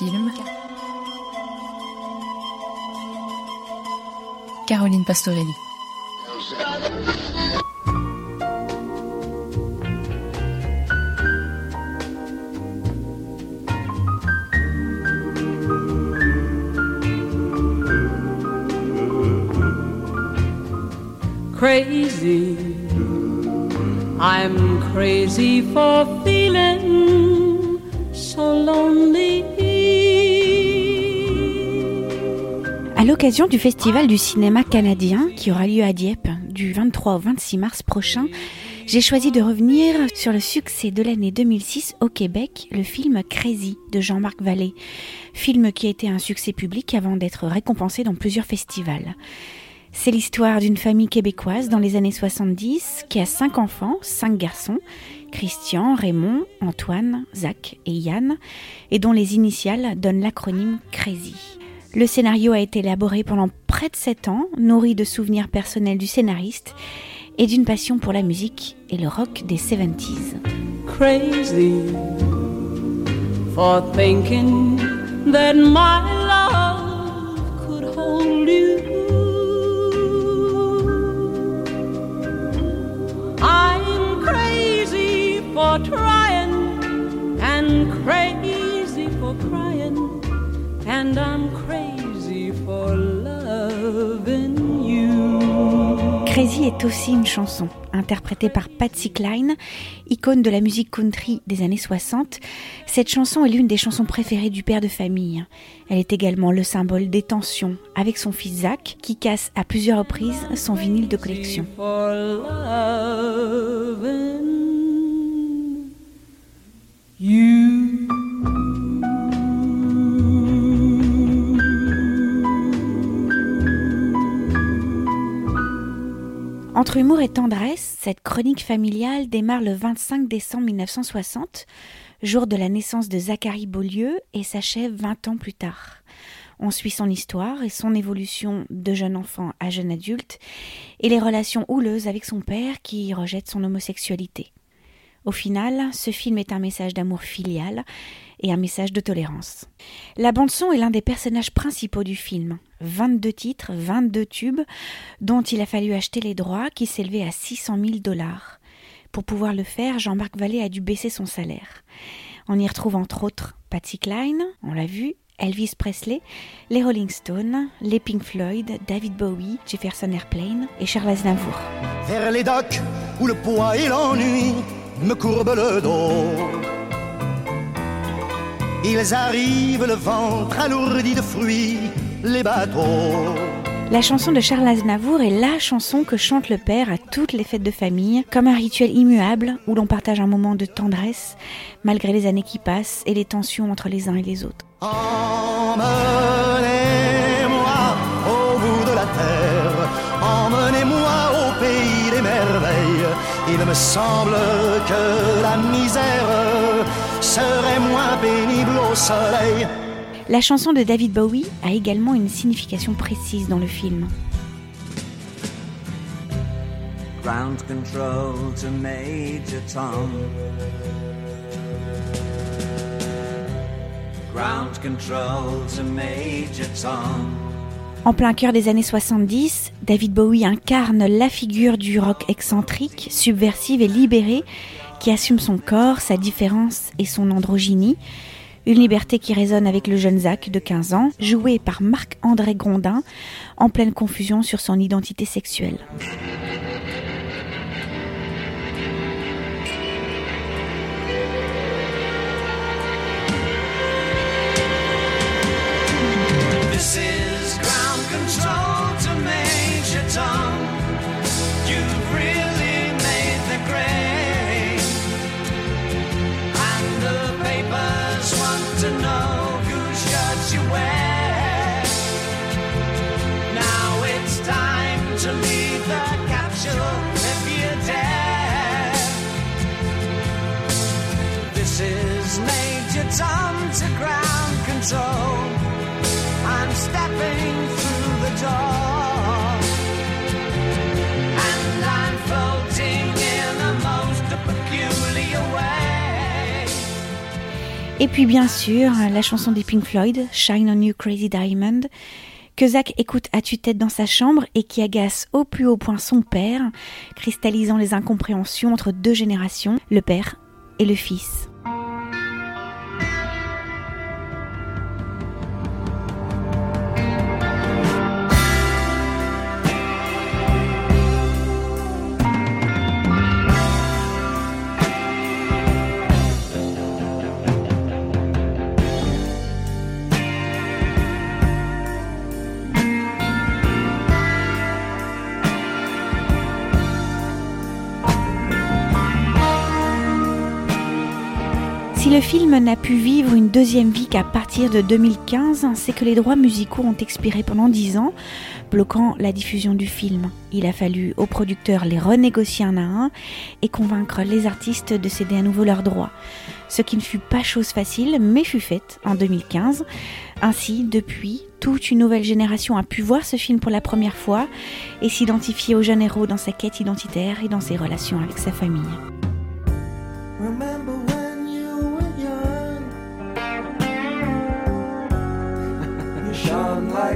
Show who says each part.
Speaker 1: Film. Caroline Pastorelli.
Speaker 2: Crazy. I'm crazy for feeling so lonely.
Speaker 3: L'occasion du Festival du cinéma canadien qui aura lieu à Dieppe du 23 au 26 mars prochain, j'ai choisi de revenir sur le succès de l'année 2006 au Québec, le film Crazy de Jean-Marc Vallée, film qui a été un succès public avant d'être récompensé dans plusieurs festivals. C'est l'histoire d'une famille québécoise dans les années 70 qui a cinq enfants, cinq garçons, Christian, Raymond, Antoine, Zach et Yann, et dont les initiales donnent l'acronyme Crazy. Le scénario a été élaboré pendant près de sept ans, nourri de souvenirs personnels du scénariste et d'une passion pour la musique et le rock des 70s.
Speaker 2: Crazy for thinking that my love could hold you. I'm crazy for trying and crazy for crying, and I'm Crazy
Speaker 3: est aussi une chanson, interprétée par Patsy Cline, icône de la musique country des années 60. Cette chanson est l'une des chansons préférées du père de famille. Elle est également le symbole des tensions avec son fils Zach, qui casse à plusieurs reprises son vinyle de collection. Entre humour et tendresse, cette chronique familiale démarre le 25 décembre 1960, jour de la naissance de Zachary Beaulieu, et s'achève 20 ans plus tard. On suit son histoire et son évolution de jeune enfant à jeune adulte, et les relations houleuses avec son père qui rejette son homosexualité. Au final, ce film est un message d'amour filial et un message de tolérance. La bande-son est l'un des personnages principaux du film. 22 titres, 22 tubes, dont il a fallu acheter les droits qui s'élevaient à 600 000 dollars. Pour pouvoir le faire, Jean-Marc Vallée a dû baisser son salaire. On y retrouve entre autres Patsy Cline, on l'a vu, Elvis Presley, les Rolling Stones, les Pink Floyd, David Bowie, Jefferson Airplane et Charles Aznavour.
Speaker 4: vers les docks où le poids et l'ennui me courbent le dos. Ils arrivent le ventre alourdi de fruits, les bateaux.
Speaker 3: La chanson de Charles Aznavour est la chanson que chante le père à toutes les fêtes de famille, comme un rituel immuable où l'on partage un moment de tendresse, malgré les années qui passent et les tensions entre les uns et les autres.
Speaker 4: Emmenez-moi au bout de la terre, emmenez-moi au pays des merveilles. Il me semble que la misère serait moins pénible au soleil.
Speaker 3: La chanson de David Bowie a également une signification précise dans le film.
Speaker 5: Ground control to Major Tom. Ground control to Major Tom.
Speaker 3: En plein cœur des années 70, David Bowie incarne la figure du rock excentrique, subversive et libérée, qui assume son corps, sa différence et son androgynie. Une liberté qui résonne avec le jeune Zach de 15 ans, joué par Marc-André Grondin, en pleine confusion sur son identité sexuelle. Et puis bien sûr, la chanson des Pink Floyd, Shine on You Crazy Diamond, que Zach écoute à tue-tête dans sa chambre et qui agace au plus haut point son père, cristallisant les incompréhensions entre deux générations, le père et le fils. Le film n'a pu vivre une deuxième vie qu'à partir de 2015, c'est que les droits musicaux ont expiré pendant 10 ans, bloquant la diffusion du film. Il a fallu aux producteurs les renégocier un à un et convaincre les artistes de céder à nouveau leurs droits. Ce qui ne fut pas chose facile, mais fut faite en 2015. Ainsi, depuis, toute une nouvelle génération a pu voir ce film pour la première fois et s'identifier au jeune héros dans sa quête identitaire et dans ses relations avec sa famille.